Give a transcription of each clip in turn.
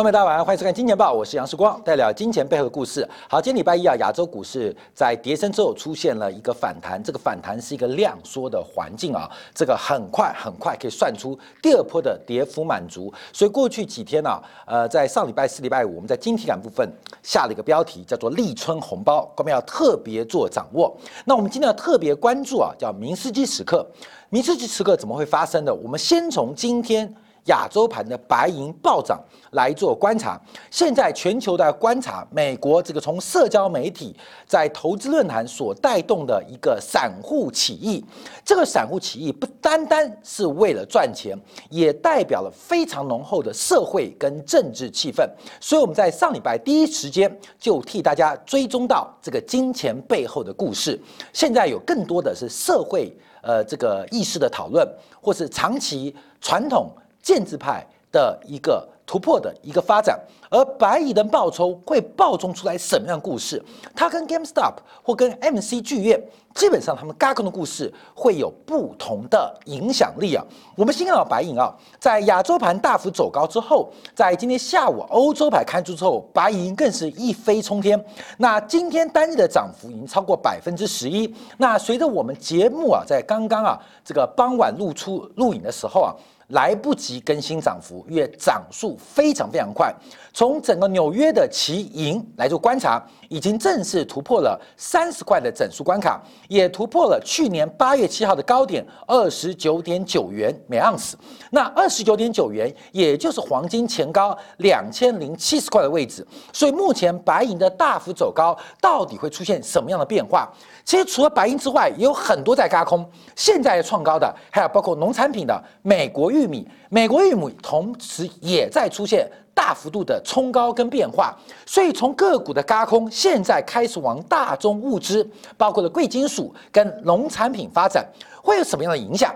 朋友们，大家晚上，欢迎收看《金钱报》，我是杨世光，带来金钱背后的故事。好，今天礼拜一啊，亚洲股市在跌升之后出现了一个反弹，这个反弹是一个量缩的环境啊，这个很快很快可以算出第二波的跌幅满足。所以过去几天呢，呃，在上礼拜四、礼拜五，我们在晶体感部分下了一个标题，叫做“立春红包”，我们要特别做掌握。那我们今天要特别关注啊，叫“明斯基时刻”。明斯基时刻怎么会发生的？我们先从今天。亚洲盘的白银暴涨来做观察，现在全球的观察，美国这个从社交媒体在投资论坛所带动的一个散户起义，这个散户起义不单单是为了赚钱，也代表了非常浓厚的社会跟政治气氛。所以我们在上礼拜第一时间就替大家追踪到这个金钱背后的故事。现在有更多的是社会呃这个意识的讨论，或是长期传统。建制派的一个突破的一个发展，而白蚁的爆抽会爆冲出来什么样的故事？它跟 GameStop 或跟 MC 剧院，基本上他们嘎空的故事会有不同的影响力啊。我们先看到白银啊，在亚洲盘大幅走高之后，在今天下午欧洲盘开出之后，白银更是一飞冲天。那今天单日的涨幅已经超过百分之十一。那随着我们节目啊，在刚刚啊这个傍晚录出录影的时候啊。来不及更新涨幅，因为涨速非常非常快。从整个纽约的期银来做观察，已经正式突破了三十块的整数关卡，也突破了去年八月七号的高点二十九点九元每盎司。那二十九点九元，也就是黄金前高两千零七十块的位置。所以目前白银的大幅走高，到底会出现什么样的变化？其实除了白银之外，也有很多在嘎空。现在创高的，还有包括农产品的美国玉米，美国玉米同时也在出现大幅度的冲高跟变化。所以从个股的嘎空，现在开始往大宗物资，包括了贵金属跟农产品发展，会有什么样的影响？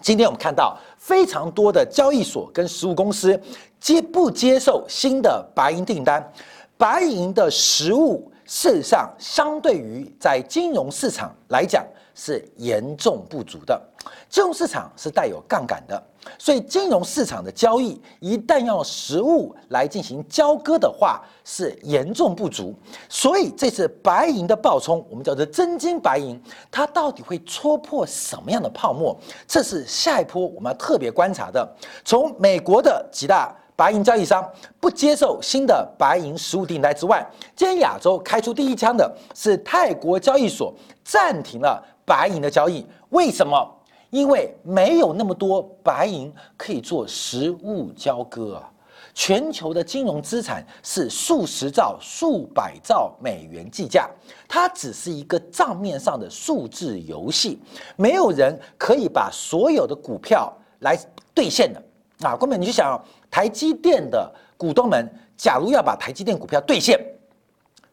今天我们看到非常多的交易所跟实物公司接不接受新的白银订单，白银的实物。事实上，相对于在金融市场来讲是严重不足的。金融市场是带有杠杆的，所以金融市场的交易一旦要实物来进行交割的话，是严重不足。所以这次白银的爆冲，我们叫做真金白银，它到底会戳破什么样的泡沫？这是下一波我们要特别观察的。从美国的几大。白银交易商不接受新的白银实物订单之外，今天亚洲开出第一枪的是泰国交易所暂停了白银的交易。为什么？因为没有那么多白银可以做实物交割啊！全球的金融资产是数十兆、数百兆美元计价，它只是一个账面上的数字游戏，没有人可以把所有的股票来兑现的。啊，根本你就想，台积电的股东们，假如要把台积电股票兑现，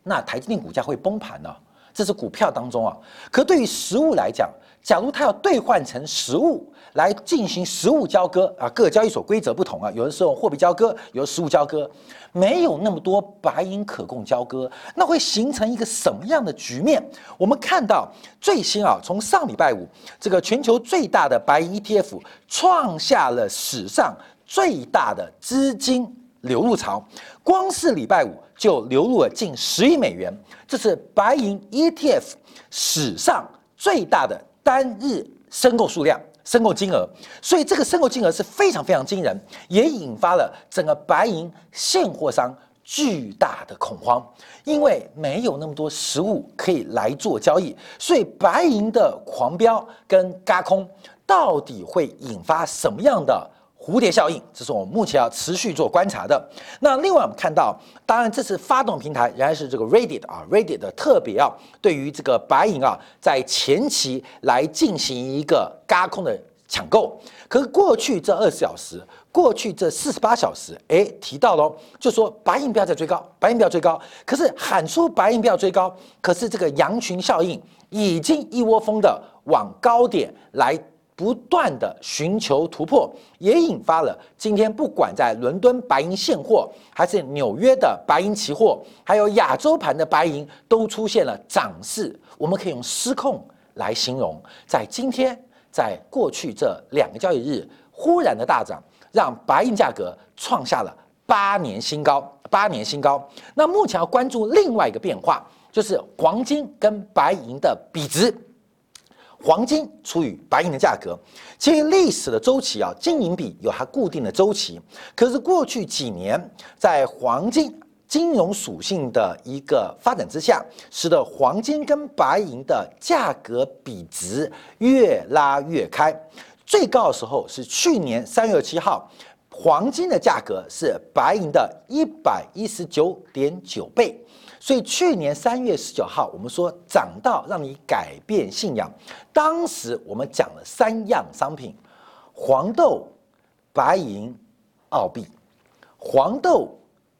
那台积电股价会崩盘呢。这是股票当中啊，可对于实物来讲，假如它要兑换成实物来进行实物交割啊，各交易所规则不同啊，有的是用货币交割，有的实物交割，没有那么多白银可供交割，那会形成一个什么样的局面？我们看到最新啊，从上礼拜五，这个全球最大的白银 ETF 创下了史上最大的资金。流入潮，光是礼拜五就流入了近十亿美元，这是白银 ETF 史上最大的单日申购数量、申购金额，所以这个申购金额是非常非常惊人，也引发了整个白银现货商巨大的恐慌，因为没有那么多实物可以来做交易，所以白银的狂飙跟嘎空到底会引发什么样的？蝴蝶效应，这是我们目前要持续做观察的。那另外我们看到，当然这次发动平台仍然是这个 Reddit 啊，Reddit 特别啊，对于这个白银啊，在前期来进行一个嘎空的抢购。可是过去这二十小时，过去这四十八小时，哎，提到了，就说白银不要再追高，白银不要追高。可是喊出白银不要追高，可是这个羊群效应已经一窝蜂的往高点来。不断的寻求突破，也引发了今天不管在伦敦白银现货，还是纽约的白银期货，还有亚洲盘的白银，都出现了涨势。我们可以用失控来形容。在今天，在过去这两个交易日忽然的大涨，让白银价格创下了八年新高，八年新高。那目前要关注另外一个变化，就是黄金跟白银的比值。黄金除以白银的价格，其实历史的周期啊，金银比有它固定的周期。可是过去几年，在黄金金融属性的一个发展之下，使得黄金跟白银的价格比值越拉越开。最高的时候是去年三月七号，黄金的价格是白银的一百一十九点九倍。所以去年三月十九号，我们说涨到让你改变信仰。当时我们讲了三样商品：黄豆、白银、澳币。黄豆、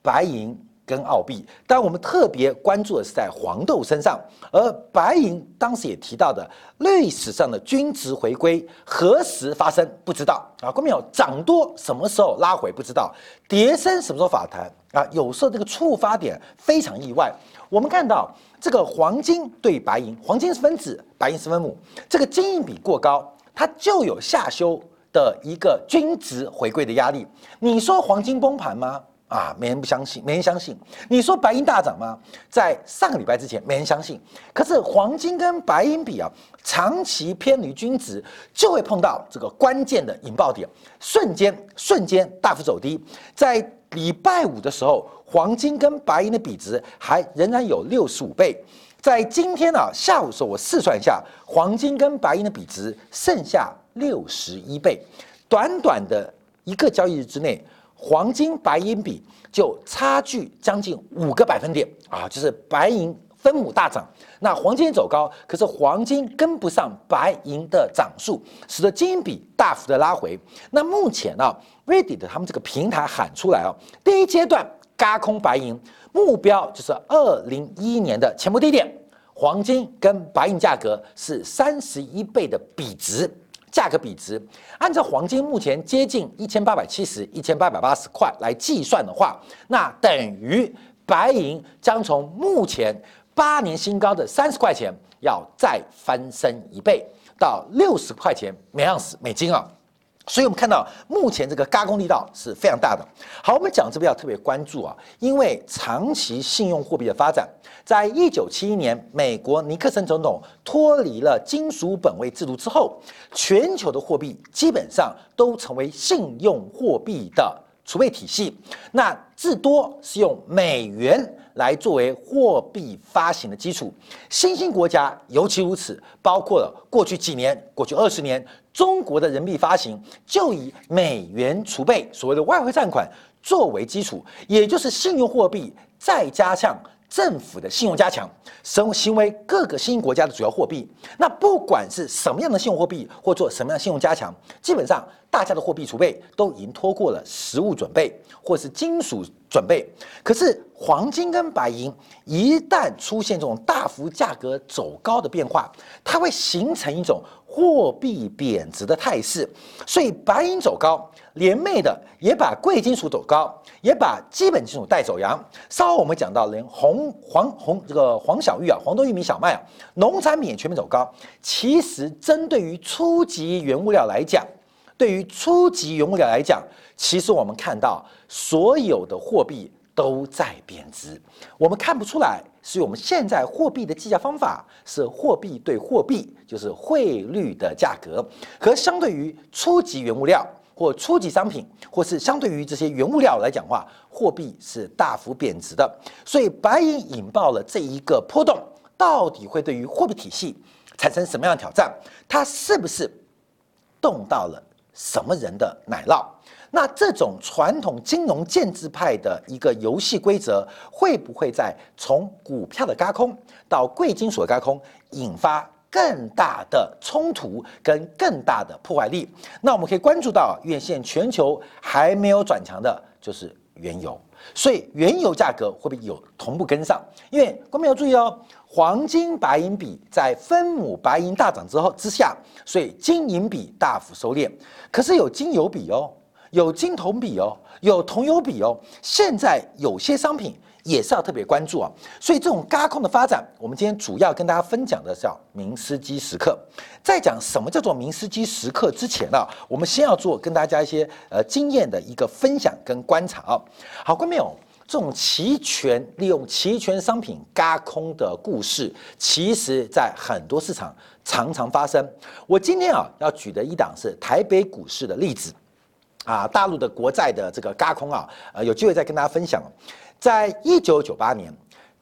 白银。跟澳币，但我们特别关注的是在黄豆身上，而白银当时也提到的历史上的均值回归何时发生不知道啊，关键有涨多什么时候拉回不知道，跌升什么时候反弹啊？有时候这个触发点非常意外。我们看到这个黄金对白银，黄金是分子，白银是分母，这个金银比过高，它就有下修的一个均值回归的压力。你说黄金崩盘吗？啊，没人不相信，没人相信。你说白银大涨吗？在上个礼拜之前，没人相信。可是黄金跟白银比啊，长期偏离均值，就会碰到这个关键的引爆点，瞬间瞬间大幅走低。在礼拜五的时候，黄金跟白银的比值还仍然有六十五倍。在今天呢下午的时候，我试算一下，黄金跟白银的比值剩下六十一倍。短短的一个交易日之内。黄金白银比就差距将近五个百分点啊，就是白银分母大涨，那黄金走高，可是黄金跟不上白银的涨速，使得金比大幅的拉回。那目前呢，Reddit 他们这个平台喊出来哦，第一阶段嘎空白银目标就是二零一一年的前波低点，黄金跟白银价格是三十一倍的比值。价格比值，按照黄金目前接近一千八百七十、一千八百八十块来计算的话，那等于白银将从目前八年新高的三十块钱，要再翻身一倍到六十块钱每盎司美金啊。所以，我们看到目前这个加工力道是非常大的。好，我们讲这边要特别关注啊，因为长期信用货币的发展，在一九七一年美国尼克森总统脱离了金属本位制度之后，全球的货币基本上都成为信用货币的储备体系，那至多是用美元。来作为货币发行的基础，新兴国家尤其如此，包括了过去几年、过去二十年，中国的人民币发行就以美元储备所谓的外汇占款作为基础，也就是信用货币再加上政府的信用加强，成行为各个新兴国家的主要货币。那不管是什么样的信用货币，或做什么样的信用加强，基本上大家的货币储备都已经拖过了实物准备，或是金属。准备，可是黄金跟白银一旦出现这种大幅价格走高的变化，它会形成一种货币贬值的态势。所以白银走高，连袂的也把贵金属走高，也把基本金属带走阳。稍后我们讲到，连红黄红这个黄小玉啊，黄豆、玉米、小麦啊，农产品也全面走高。其实针对于初级原物料来讲，对于初级原物料来讲，其实我们看到。所有的货币都在贬值，我们看不出来，是我们现在货币的计价方法是货币对货币，就是汇率的价格，和相对于初级原物料或初级商品，或是相对于这些原物料来讲话，货币是大幅贬值的。所以白银引爆了这一个波动，到底会对于货币体系产生什么样的挑战？它是不是动到了什么人的奶酪？那这种传统金融建制派的一个游戏规则，会不会在从股票的轧空到贵金属的轧空，引发更大的冲突跟更大的破坏力？那我们可以关注到，院线全球还没有转强的，就是原油，所以原油价格会不会有同步跟上？因为观众要注意哦，黄金白银比在分母白银大涨之后之下，所以金银比大幅收敛，可是有金油比哦。有金铜比哦，有铜油比哦。现在有些商品也是要特别关注啊。所以这种嘎空的发展，我们今天主要跟大家分享的叫明斯基时刻。在讲什么叫做明斯基时刻之前呢，我们先要做跟大家一些呃经验的一个分享跟观察啊。好，观众朋友。这种期权利用期权商品嘎空的故事，其实在很多市场常常发生。我今天啊要举的一档是台北股市的例子，啊，大陆的国债的这个嘎空啊，呃，有机会再跟大家分享。在一九九八年，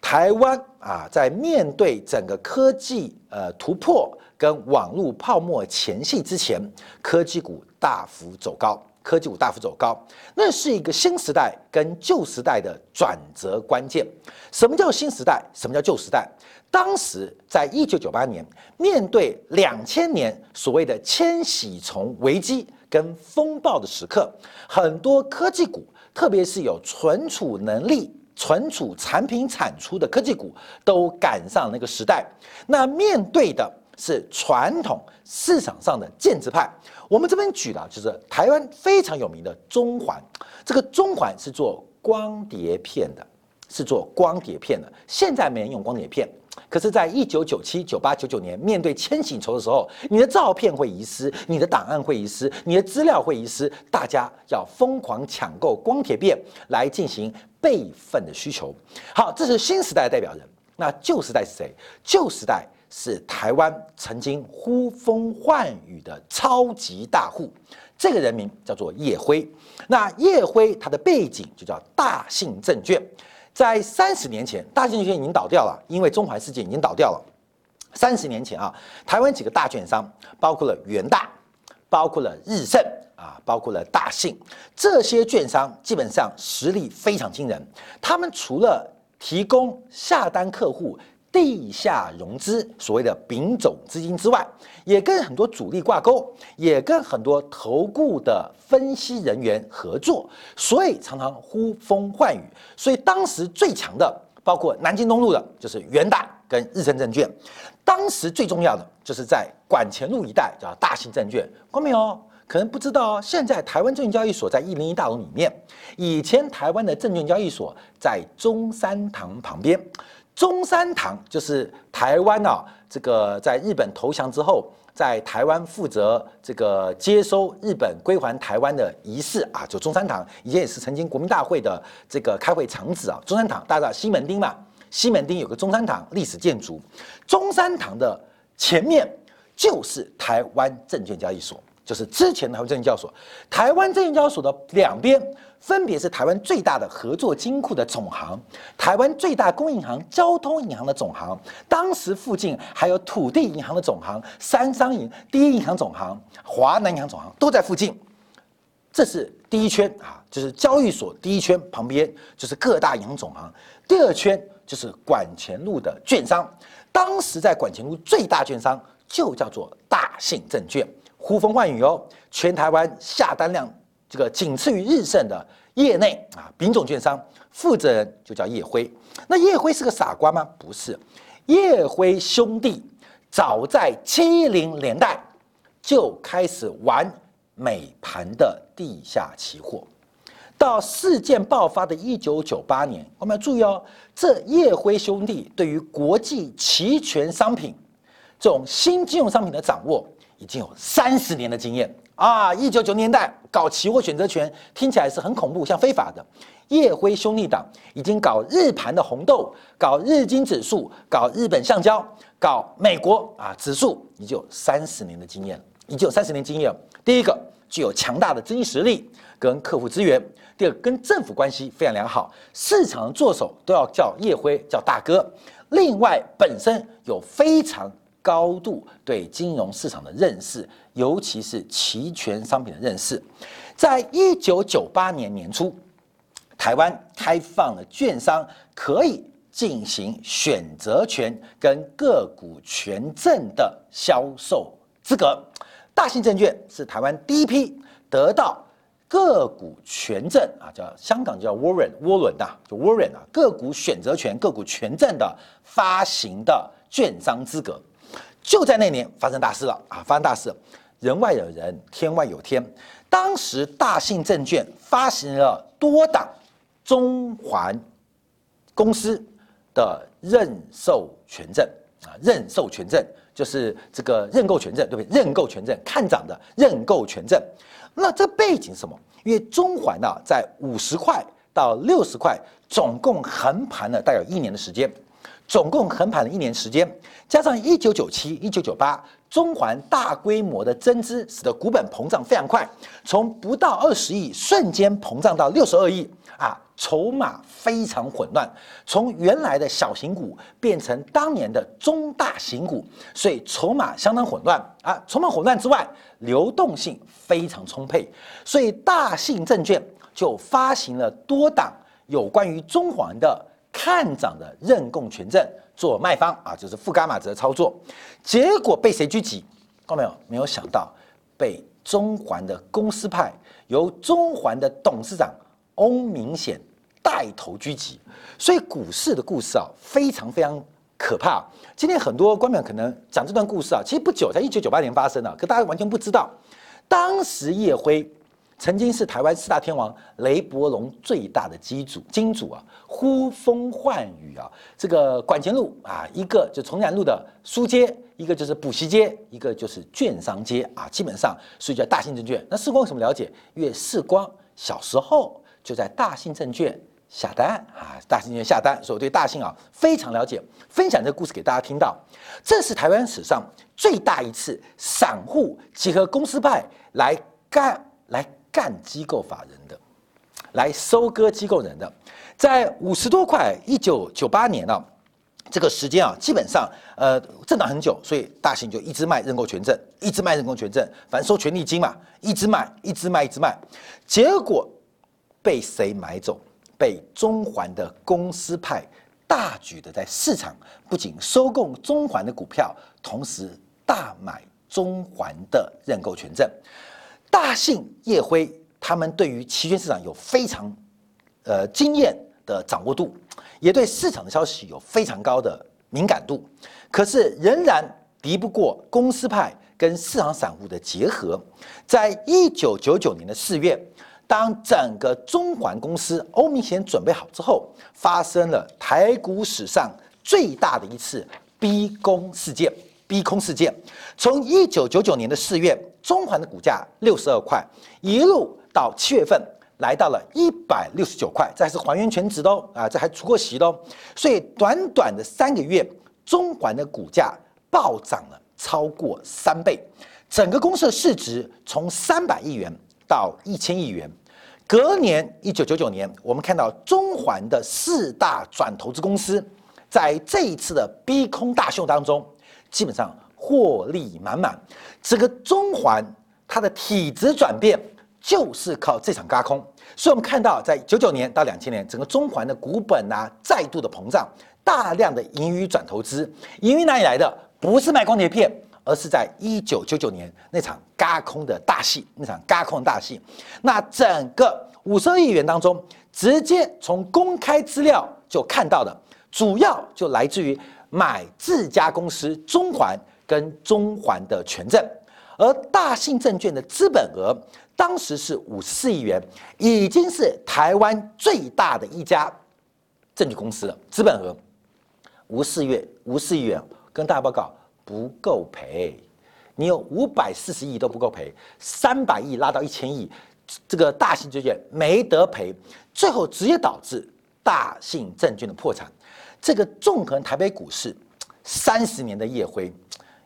台湾啊在面对整个科技呃突破跟网络泡沫前夕之前，科技股大幅走高。科技股大幅走高，那是一个新时代跟旧时代的转折关键。什么叫新时代？什么叫旧时代？当时在一九九八年，面对两千年所谓的千禧虫危机跟风暴的时刻，很多科技股，特别是有存储能力、存储产品产出的科技股，都赶上那个时代。那面对的。是传统市场上的建制派。我们这边举的就是台湾非常有名的中环，这个中环是做光碟片的，是做光碟片的。现在没人用光碟片，可是，在一九九七、九八、九九年面对千禧潮的时候，你的照片会遗失，你的档案会遗失，你的资料会遗失，大家要疯狂抢购光碟片来进行备份的需求。好，这是新时代的代表人。那旧时代是谁？旧时代。是台湾曾经呼风唤雨的超级大户，这个人名叫做叶辉。那叶辉他的背景就叫大信证券，在三十年前，大信证券已经倒掉了，因为中环事件已经倒掉了。三十年前啊，台湾几个大券商，包括了元大，包括了日盛啊，包括了大信，这些券商基本上实力非常惊人。他们除了提供下单客户。地下融资，所谓的丙种资金之外，也跟很多主力挂钩，也跟很多投顾的分析人员合作，所以常常呼风唤雨。所以当时最强的，包括南京东路的，就是元大跟日升证券；当时最重要的，就是在管前路一带叫大型证券。光明哦，可能不知道，现在台湾证券交易所在一零一大楼里面，以前台湾的证券交易所在中山堂旁边。中山堂就是台湾啊，这个在日本投降之后，在台湾负责这个接收日本归还台湾的仪式啊，就中山堂以前也是曾经国民大会的这个开会场址啊。中山堂大家知道西门町嘛？西门町有个中山堂历史建筑，中山堂的前面就是台湾证券交易所。就是之前台湾证券交易所，台湾证券交易所的两边分别是台湾最大的合作金库的总行，台湾最大公银行交通银行的总行，当时附近还有土地银行的总行、三商银、第一银行总行、华南银行总行都在附近。这是第一圈啊，就是交易所第一圈旁边就是各大银行总行，第二圈就是管前路的券商，当时在管前路最大券商就叫做大信证券。呼风唤雨哦，全台湾下单量这个仅次于日盛的业内啊，丙种券商负责人就叫叶辉。那叶辉是个傻瓜吗？不是，叶辉兄弟早在七零年代就开始玩美盘的地下期货，到事件爆发的一九九八年，我们要注意哦，这叶辉兄弟对于国际期权商品这种新金融商品的掌握。已经有三十年的经验啊！一九九年代搞期货选择权，听起来是很恐怖，像非法的。叶辉兄弟党已经搞日盘的红豆，搞日经指数，搞日本橡胶，搞美国啊指数，已经有三十年的经验，已经有三十年经验。第一个具有强大的经济实力跟客户资源，第二跟政府关系非常良好，市场做手都要叫叶辉叫大哥。另外本身有非常。高度对金融市场的认识，尤其是期权商品的认识，在一九九八年年初，台湾开放了券商可以进行选择权跟个股权证的销售资格。大信证券是台湾第一批得到个股权证啊，叫香港叫 Warren 沃伦呐，就 Warren 啊，个股选择权、个股权证的发行的券商资格。就在那年发生大事了啊！发生大事，人外有人，天外有天。当时大信证券发行了多档中环公司的认授权证啊，认授权证就是这个认购权证，对不对？认购权证看涨的认购权证。那这背景是什么？因为中环呢，在五十块到六十块，总共横盘了大概有一年的时间。总共横盘了一年时间，加上一九九七、一九九八，中环大规模的增资，使得股本膨胀非常快，从不到二十亿瞬间膨胀到六十二亿啊，筹码非常混乱，从原来的小型股变成当年的中大型股，所以筹码相当混乱啊。筹码混乱之外，流动性非常充沛，所以大信证券就发行了多档有关于中环的。看涨的认供权证做卖方啊，就是负伽马值操作，结果被谁狙击？看到没有？没有想到被中环的公司派，由中环的董事长翁明显带头狙击。所以股市的故事啊，非常非常可怕。今天很多观众可能讲这段故事啊，其实不久，在一九九八年发生的，可大家完全不知道，当时叶辉。曾经是台湾四大天王雷伯龙最大的机主金主啊，呼风唤雨啊，这个管前路啊，一个就崇南路的书街，一个就是补习街，一个就是券商街啊，基本上所以叫大信证券。那世光有什么了解？因为世光小时候就在大信证券下单啊，大信证券下单，所以我对大信啊非常了解。分享这个故事给大家听到，这是台湾史上最大一次散户结合公司派来干来。干机构法人的，来收割机构人的，在五十多块，一九九八年啊，这个时间啊，基本上呃震荡很久，所以大型就一直卖认购权证，一直卖认购权证，反正收权利金嘛，一直卖，一直卖，一直卖，结果被谁买走？被中环的公司派大举的在市场不仅收购中环的股票，同时大买中环的认购权证。大信、叶辉他们对于期权市场有非常呃经验的掌握度，也对市场的消息有非常高的敏感度，可是仍然敌不过公司派跟市场散户的结合。在一九九九年的四月，当整个中环公司欧明贤准备好之后，发生了台股史上最大的一次逼宫事件。逼空事件，从一九九九年的四月，中环的股价六十二块，一路到七月份来到了一百六十九块，这还是还原全值的哦，啊，这还除过息的哦，所以短短的三个月，中环的股价暴涨了超过三倍，整个公司的市值从三百亿元到一千亿元。隔年一九九九年，我们看到中环的四大转投资公司在这一次的逼空大秀当中。基本上获利满满，整个中环它的体质转变就是靠这场嘎空，所以我们看到在九九年到两千年，整个中环的股本啊再度的膨胀，大量的盈余转投资，盈余哪里来的？不是卖光碟片，而是在一九九九年那场嘎空的大戏，那场嘎空的大戏，那整个五十二亿元当中，直接从公开资料就看到的，主要就来自于。买自家公司中环跟中环的权证，而大信证券的资本额当时是五十四亿元，已经是台湾最大的一家证券公司了。资本额五四月五四亿元，跟大家报告不够赔，你有五百四十亿都不够赔，三百亿拉到一千亿，这个大信证券没得赔，最后直接导致大信证券的破产。这个纵横台北股市三十年的叶辉，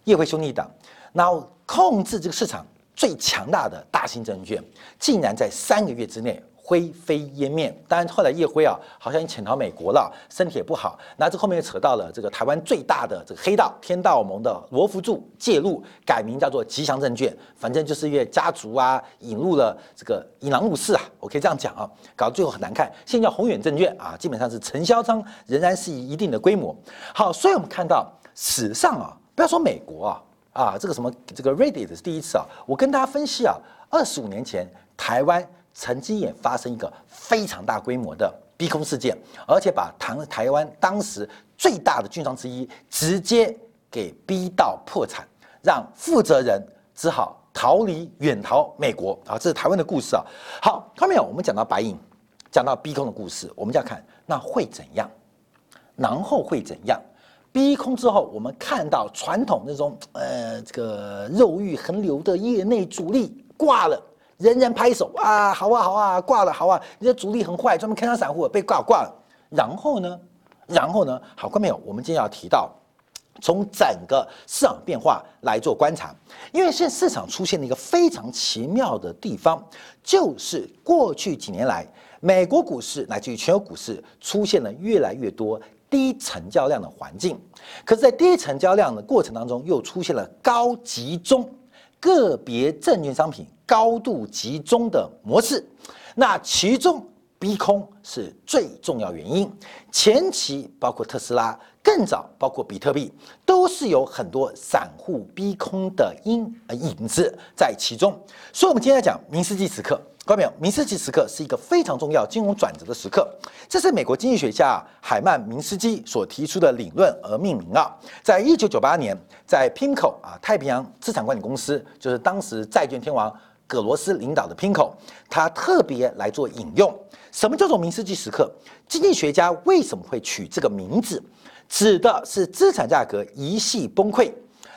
叶辉兄弟党，然后控制这个市场最强大的大型证券，竟然在三个月之内灰飞烟灭。当然后来叶辉啊，好像潜逃美国了，身体也不好。那这后面又扯到了这个台湾最大的这个黑道天道盟的罗福柱介入，改名叫做吉祥证券。反正就是因为家族啊引入了这个引狼入室啊，我可以这样讲啊，搞到最后很难看。现在叫宏远证券啊，基本上是承销商仍然是以一定的规模。好，所以我们看到史上啊，不要说美国啊啊，这个什么这个 Reddit 是第一次啊，我跟大家分析啊，二十五年前台湾。曾经也发生一个非常大规模的逼空事件，而且把台台湾当时最大的券商之一直接给逼到破产，让负责人只好逃离远逃美国啊！这是台湾的故事啊。好，后面我们讲到白银，讲到逼空的故事，我们就要看那会怎样然后会怎样？逼空之后，我们看到传统那种呃这个肉欲横流的业内主力挂了，人人拍手啊，好啊好啊，挂了好啊，你的主力很坏，专门看上散户被挂挂了。然后呢，然后呢，好，观众朋友，我们今天要提到从整个市场变化来做观察，因为现在市场出现了一个非常奇妙的地方，就是过去几年来，美国股市乃至于全球股市出现了越来越多。低成交量的环境，可是，在低成交量的过程当中，又出现了高集中个别证券商品高度集中的模式。那其中逼空是最重要原因。前期包括特斯拉，更早包括比特币，都是有很多散户逼空的因呃影子在其中。所以，我们今天来讲明斯基时刻。各位，明斯基时刻是一个非常重要金融转折的时刻。这是美国经济学家海曼明斯基所提出的理论而命名啊。在一九九八年，在 PIMCO 啊太平洋资产管理公司，就是当时债券天王葛罗斯领导的 PIMCO，他特别来做引用。什么叫做明斯基时刻？经济学家为什么会取这个名字？指的是资产价格一系崩溃。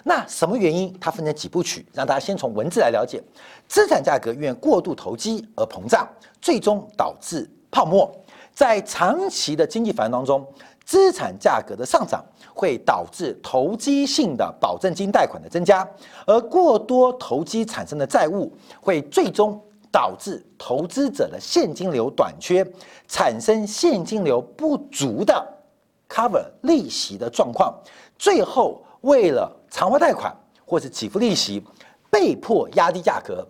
那什么原因？它分成几部曲，让大家先从文字来了解。资产价格因为过度投机而膨胀，最终导致泡沫。在长期的经济繁荣当中，资产价格的上涨会导致投机性的保证金贷款的增加，而过多投机产生的债务会最终导致投资者的现金流短缺，产生现金流不足的 cover 利息的状况，最后。为了偿还贷款或者给付利息，被迫压低价格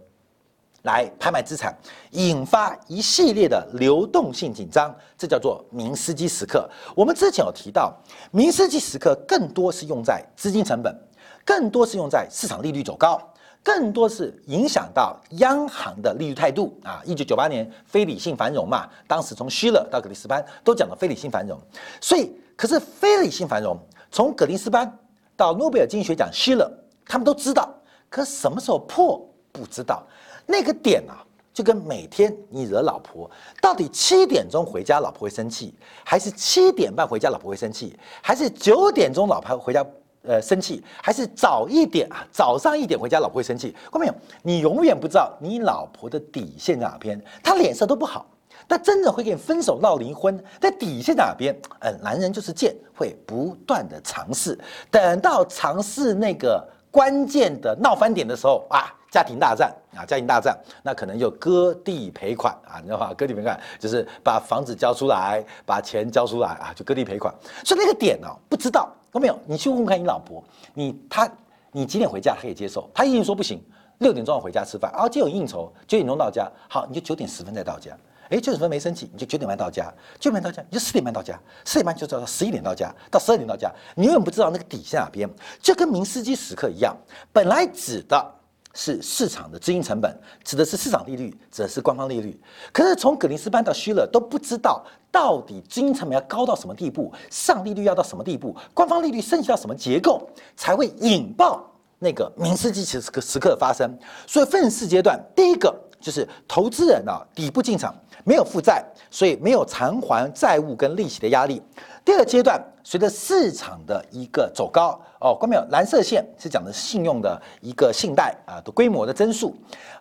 来拍卖资产，引发一系列的流动性紧张，这叫做明斯基时刻。我们之前有提到，明斯基时刻更多是用在资金成本，更多是用在市场利率走高，更多是影响到央行的利率态度啊。一九九八年非理性繁荣嘛，当时从希勒到格林斯潘都讲到非理性繁荣，所以可是非理性繁荣从格林斯潘。到诺贝尔经济学奖希勒，他们都知道，可什么时候破不知道。那个点啊，就跟每天你惹老婆，到底七点钟回家老婆会生气，还是七点半回家老婆会生气，还是九点钟老婆回家呃生气，还是早一点啊早上一点回家老婆会生气？看到没有？你永远不知道你老婆的底线在哪边，她脸色都不好。但真的会跟你分手闹离婚，在底线哪边？嗯，男人就是贱，会不断的尝试，等到尝试那个关键的闹翻点的时候啊，家庭大战啊，家庭大战，那可能就割地赔款啊，你知道吗？割地赔款就是把房子交出来，把钱交出来啊，就割地赔款。所以那个点呢，不知道有没有？你去问问看你老婆，你他你几点回家可以接受？他一定说不行，六点钟要回家吃饭，啊，今天有应酬，九点钟到家，好，你就九点十分再到家。哎，九点分没生气，你就九点半到家；九点半到家，你就四点半到家；四点半就到十一点到家，到十二点到家。你永远不知道那个底在哪边，就跟明斯基时刻一样。本来指的是市场的资金成本，指的是市场利率，指的是官方利率。可是从格林斯潘到希勒都不知道到底资金成本要高到什么地步，上利率要到什么地步，官方利率升级到什么结构，才会引爆那个明斯基时刻时刻发生。所以分四阶段，第一个就是投资人啊底部进场。没有负债，所以没有偿还债务跟利息的压力。第二阶段，随着市场的一个走高，哦，看没有？蓝色线是讲的信用的一个信贷啊的规模的增速，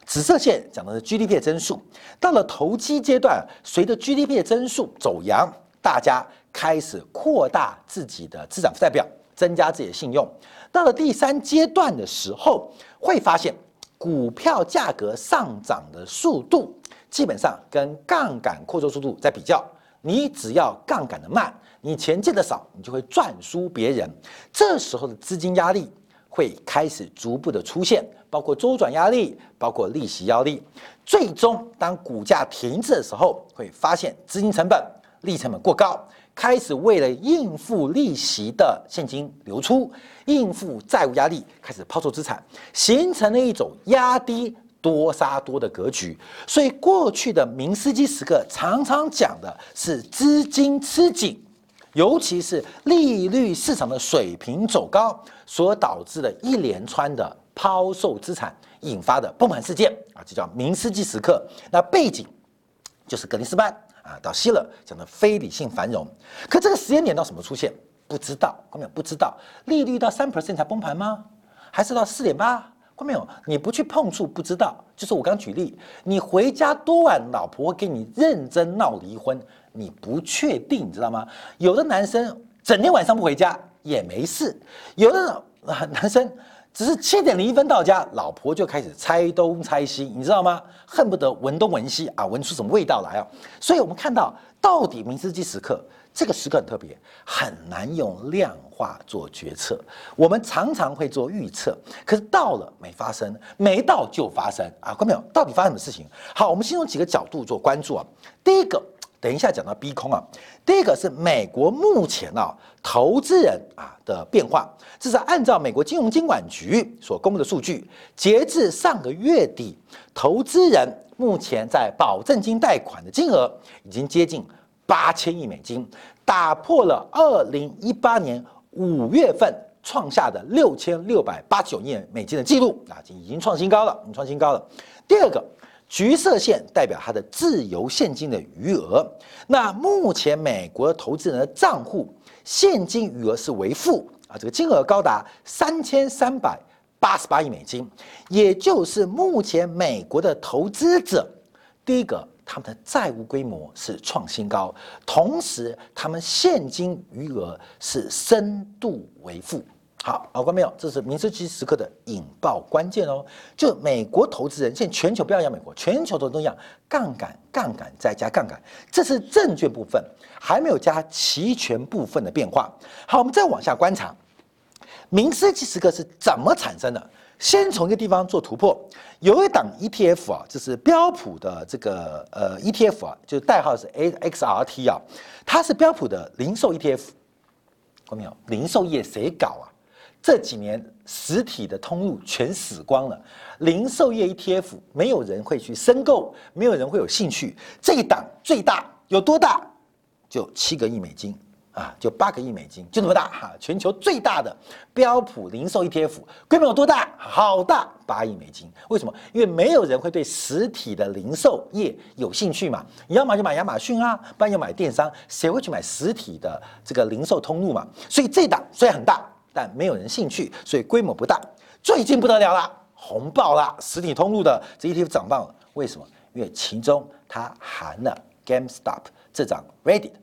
紫色线讲的是 GDP 的增速。到了投机阶段，随着 GDP 的增速走扬，大家开始扩大自己的资产负债表，增加自己的信用。到了第三阶段的时候，会发现股票价格上涨的速度。基本上跟杠杆扩张速度在比较，你只要杠杆的慢，你钱借的少，你就会赚输别人。这时候的资金压力会开始逐步的出现，包括周转压力，包括利息压力。最终，当股价停滞的时候，会发现资金成本、利成本过高，开始为了应付利息的现金流出，应付债务压力，开始抛售资产，形成了一种压低。多杀多的格局，所以过去的明斯基时刻常常讲的是资金吃紧，尤其是利率市场的水平走高所导致的一连串的抛售资产引发的崩盘事件啊，这叫明斯基时刻。那背景就是格林斯潘啊，到希勒讲的非理性繁荣。可这个时间点到什么出现？不知道，根本不知道，利率到三 percent 才崩盘吗？还是到四点八？观众朋友，你不去碰触不知道。就是我刚举例，你回家多晚，老婆会跟你认真闹离婚，你不确定，你知道吗？有的男生整天晚上不回家也没事，有的 男生。只是七点零一分到家，老婆就开始猜东猜西，你知道吗？恨不得闻东闻西啊，闻出什么味道来啊！所以我们看到，到底明斯基时刻这个时刻很特别，很难用量化做决策。我们常常会做预测，可是到了没发生，没到就发生啊！看到没有？到底发生什么事情？好，我们先从几个角度做关注啊。第一个。等一下讲到逼空啊，第一个是美国目前啊投资人啊的变化，这是按照美国金融监管局所公布的数据，截至上个月底，投资人目前在保证金贷款的金额已经接近八千亿美金，打破了二零一八年五月份创下的六千六百八十九亿美金的记录啊，已经创新高了，已经创新高了。第二个。橘色线代表它的自由现金的余额。那目前美国投资人的账户现金余额是为负啊，这个金额高达三千三百八十八亿美金，也就是目前美国的投资者，第一个他们的债务规模是创新高，同时他们现金余额是深度为负。好，好观没有？这是明斯基时刻的引爆关键哦。就美国投资人，现在全球不要讲美国，全球都都一样，杠杆、杠杆再加杠杆，这是证券部分，还没有加期权部分的变化。好，我们再往下观察，明斯基时刻是怎么产生的？先从一个地方做突破，有一档 ETF 啊，就是标普的这个呃 ETF 啊，就代号是 AXRT 啊，它是标普的零售 ETF，看没有？零售业谁搞啊？这几年实体的通路全死光了，零售业 ETF 没有人会去申购，没有人会有兴趣。这一档最大有多大？就七个亿美金啊，就八个亿美金，就这么大哈。全球最大的标普零售 ETF 规模有多大？好大，八亿美金。为什么？因为没有人会对实体的零售业有兴趣嘛。你要么就买亚马逊啊，不然就买电商，谁会去买实体的这个零售通路嘛？所以这档虽然很大。但没有人兴趣，所以规模不大。最近不得了了，红爆了，实体通路的这 ETF 涨爆了。为什么？因为其中它含了 GameStop 这张 Reddit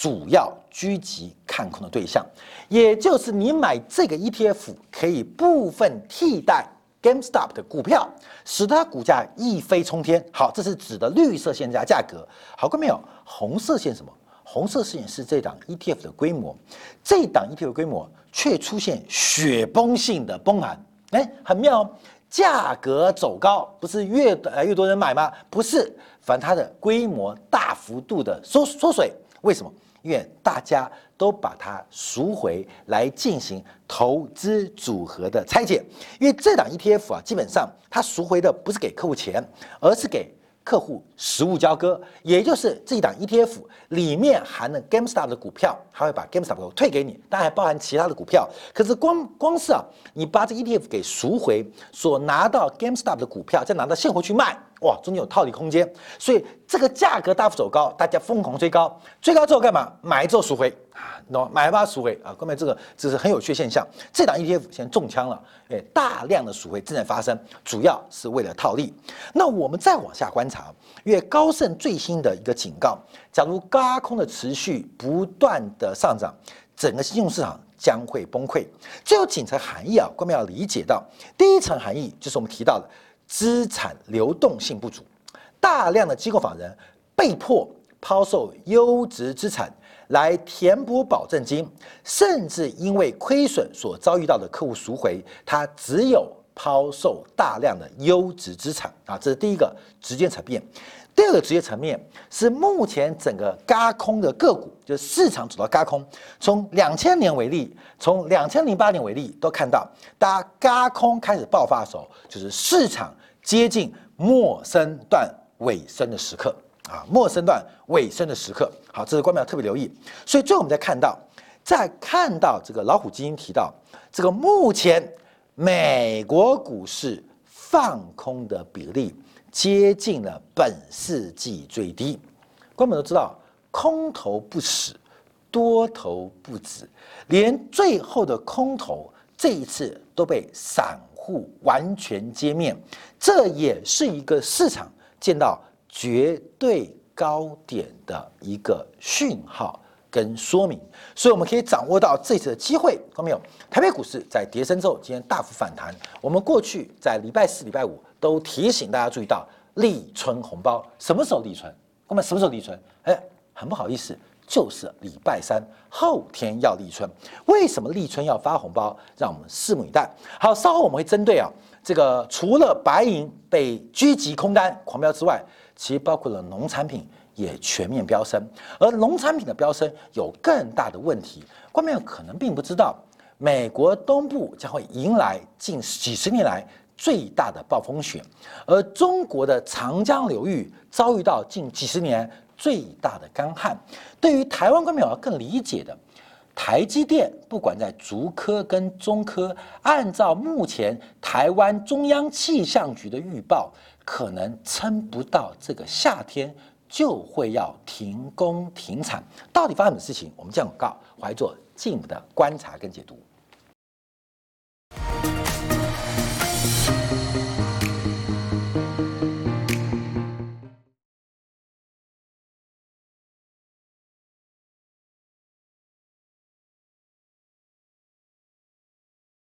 主要狙击看空的对象，也就是你买这个 ETF 可以部分替代 GameStop 的股票，使得它股价一飞冲天。好，这是指的绿色线价价格。好过没有？红色线什么？红色线是这档 ETF 的规模，这档 ETF 的规模。却出现雪崩性的崩盘，哎，很妙哦。价格走高，不是越来越多人买吗？不是，反它的规模大幅度的缩缩水。为什么？愿大家都把它赎回来进行投资组合的拆解。因为这档 ETF 啊，基本上它赎回的不是给客户钱，而是给。客户实物交割，也就是这一档 ETF 里面含了 GameStop 的股票，它会把 GameStop 退给你，当然还包含其他的股票。可是光光是啊，你把这 ETF 给赎回，所拿到 GameStop 的股票，再拿到现货去卖，哇，中间有套利空间，所以这个价格大幅走高，大家疯狂追高，追高之后干嘛？买之后赎回。懂吗？买吧赎回啊，各位，这个这是很有趣现象。这档 ETF 现在中枪了，哎，大量的赎回正在发生，主要是为了套利。那我们再往下观察，因为高盛最新的一个警告，假如高空的持续不断的上涨，整个金融市场将会崩溃。这有几层含义啊？各位要理解到，第一层含义就是我们提到的资产流动性不足，大量的机构法人被迫抛售优质资产。来填补保证金，甚至因为亏损所遭遇到的客户赎回，他只有抛售大量的优质资产啊，这是第一个直接层面。第二个直接层面是目前整个嘎空的个股，就是市场走到嘎空。从两千年为例，从两千零八年为例，都看到大家嘎空开始爆发的时候，就是市场接近末升段尾声的时刻。啊，陌生段尾声的时刻，好，这是观众要特别留意。所以最后我们再看到，在看到这个老虎基金提到，这个目前美国股市放空的比例接近了本世纪最低。观众都知道，空头不死，多头不止，连最后的空头这一次都被散户完全歼灭，这也是一个市场见到绝对高点的一个讯号。跟说明，所以我们可以掌握到这次的机会。看到没有？台北股市在跌升之后，今天大幅反弹。我们过去在礼拜四、礼拜五都提醒大家注意到立春红包，什么时候立春？我们什么时候立春？哎，很不好意思，就是礼拜三后天要立春。为什么立春要发红包？让我们拭目以待。好，稍后我们会针对啊这个除了白银被狙击空单狂飙之外，其实包括了农产品。也全面飙升，而农产品的飙升有更大的问题。观众可能并不知道，美国东部将会迎来近几十年来最大的暴风雪，而中国的长江流域遭遇到近几十年最大的干旱。对于台湾观众要更理解的，台积电不管在竹科跟中科，按照目前台湾中央气象局的预报，可能撑不到这个夏天。就会要停工停产，到底发生什么事情？我们这样告，怀做进一步的观察跟解读。